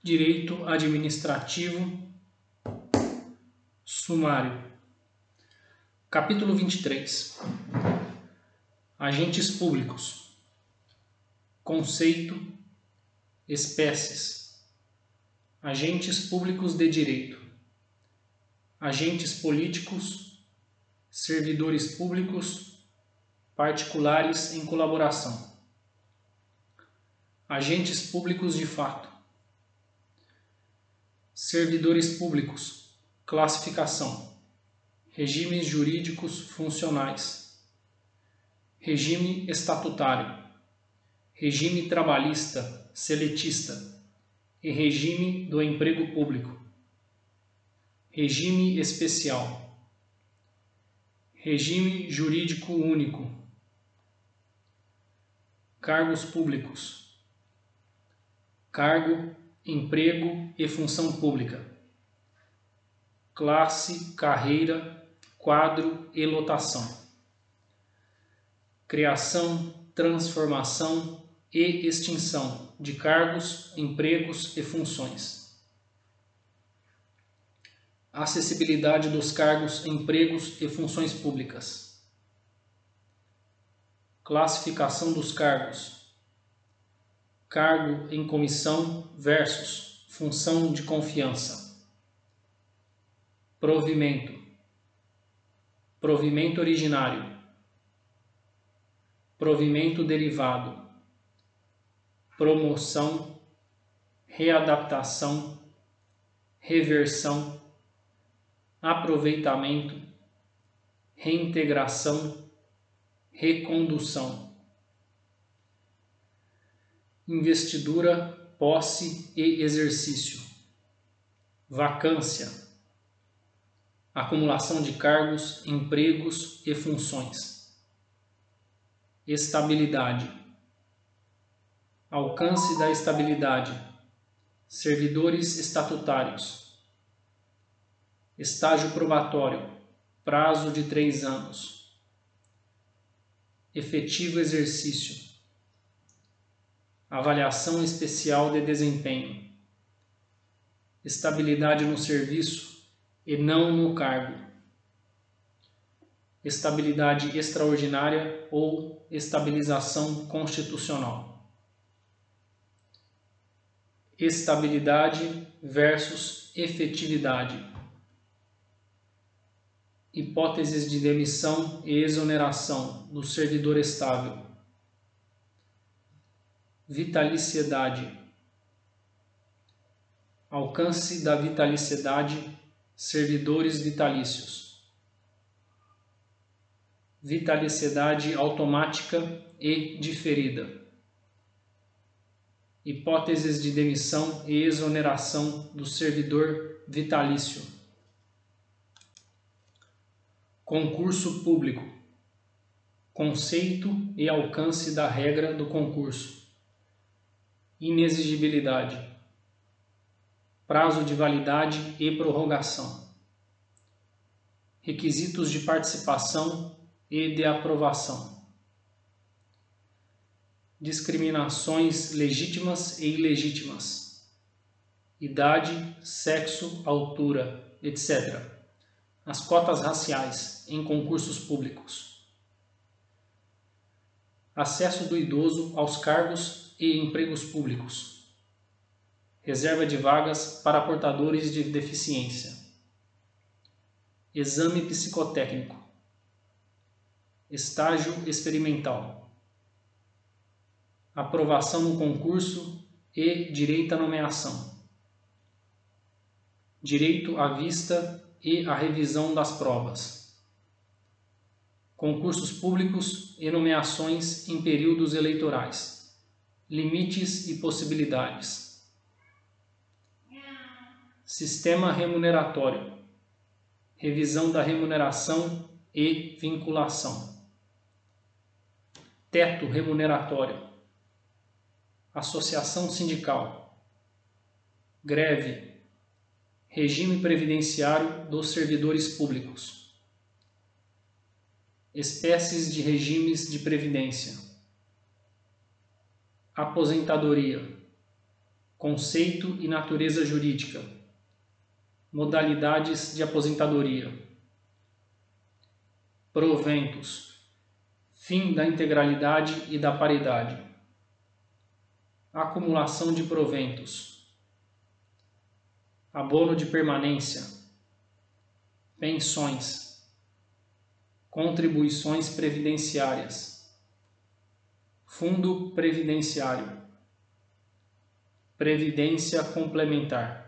Direito Administrativo Sumário. Capítulo 23 Agentes Públicos. Conceito Espécies. Agentes Públicos de Direito. Agentes Políticos Servidores Públicos Particulares em colaboração. Agentes Públicos de Fato Servidores públicos. Classificação. Regimes jurídicos funcionais. Regime estatutário. Regime trabalhista seletista e regime do emprego público. Regime especial. Regime jurídico único. Cargos públicos. Cargo emprego e função pública, classe, carreira, quadro e lotação, criação, transformação e extinção de cargos, empregos e funções, acessibilidade dos cargos, empregos e funções públicas, classificação dos cargos, cargo em comissão versus função de confiança. Provimento. Provimento originário. Provimento derivado. Promoção, readaptação, reversão, aproveitamento, reintegração, recondução investidura, posse e exercício, vacância, acumulação de cargos, empregos e funções, estabilidade, alcance da estabilidade, servidores estatutários, estágio probatório, prazo de três anos, efetivo exercício avaliação especial de desempenho, estabilidade no serviço e não no cargo, estabilidade extraordinária ou estabilização constitucional, estabilidade versus efetividade, hipóteses de demissão e exoneração do servidor estável vitaliciedade, alcance da vitaliciedade, servidores vitalícios, vitaliciedade automática e diferida, hipóteses de demissão e exoneração do servidor vitalício, concurso público, conceito e alcance da regra do concurso inexigibilidade, prazo de validade e prorrogação, requisitos de participação e de aprovação, discriminações legítimas e ilegítimas, idade, sexo, altura, etc. As cotas raciais em concursos públicos. Acesso do idoso aos cargos e empregos públicos. Reserva de vagas para portadores de deficiência. Exame psicotécnico. Estágio experimental. Aprovação no concurso e direito à nomeação. Direito à vista e à revisão das provas. Concursos públicos e nomeações em períodos eleitorais limites e possibilidades. Sistema remuneratório. Revisão da remuneração e vinculação. Teto remuneratório. Associação sindical. Greve. Regime previdenciário dos servidores públicos. Espécies de regimes de previdência aposentadoria, conceito e natureza jurídica, modalidades de aposentadoria, proventos, fim da integralidade e da paridade, acumulação de proventos, abono de permanência, pensões, contribuições previdenciárias, fundo previdenciário Previdência complementar.